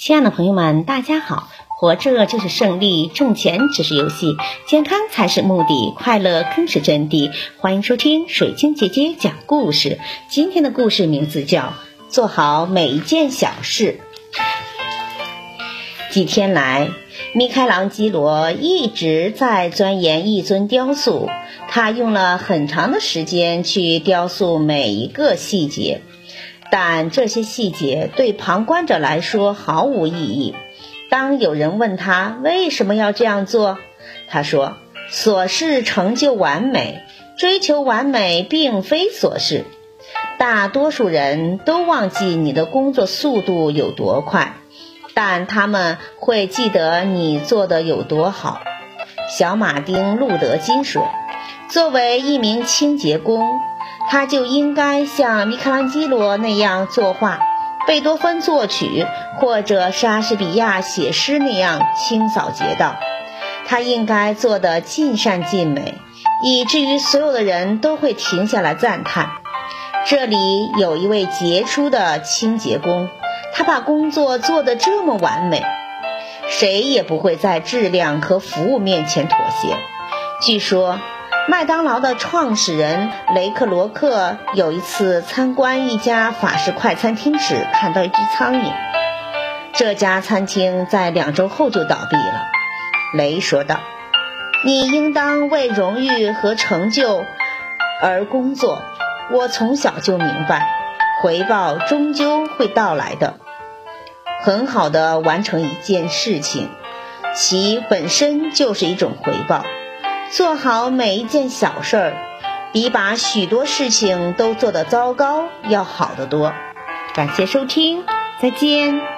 亲爱的朋友们，大家好！活着就是胜利，挣钱只是游戏，健康才是目的，快乐更是真谛。欢迎收听水晶姐姐讲故事。今天的故事名字叫《做好每一件小事》。几天来，米开朗基罗一直在钻研一尊雕塑，他用了很长的时间去雕塑每一个细节。但这些细节对旁观者来说毫无意义。当有人问他为什么要这样做，他说：“琐事成就完美，追求完美并非琐事。大多数人都忘记你的工作速度有多快，但他们会记得你做的有多好。”小马丁·路德金说：“作为一名清洁工。”他就应该像米开朗基罗那样作画，贝多芬作曲，或者莎士比亚写诗那样清扫街道。他应该做得尽善尽美，以至于所有的人都会停下来赞叹：这里有一位杰出的清洁工，他把工作做得这么完美，谁也不会在质量和服务面前妥协。据说。麦当劳的创始人雷克罗克有一次参观一家法式快餐厅时，看到一只苍蝇。这家餐厅在两周后就倒闭了。雷说道：“你应当为荣誉和成就而工作。我从小就明白，回报终究会到来的。很好的完成一件事情，其本身就是一种回报。”做好每一件小事儿，比把许多事情都做得糟糕要好得多。感谢收听，再见。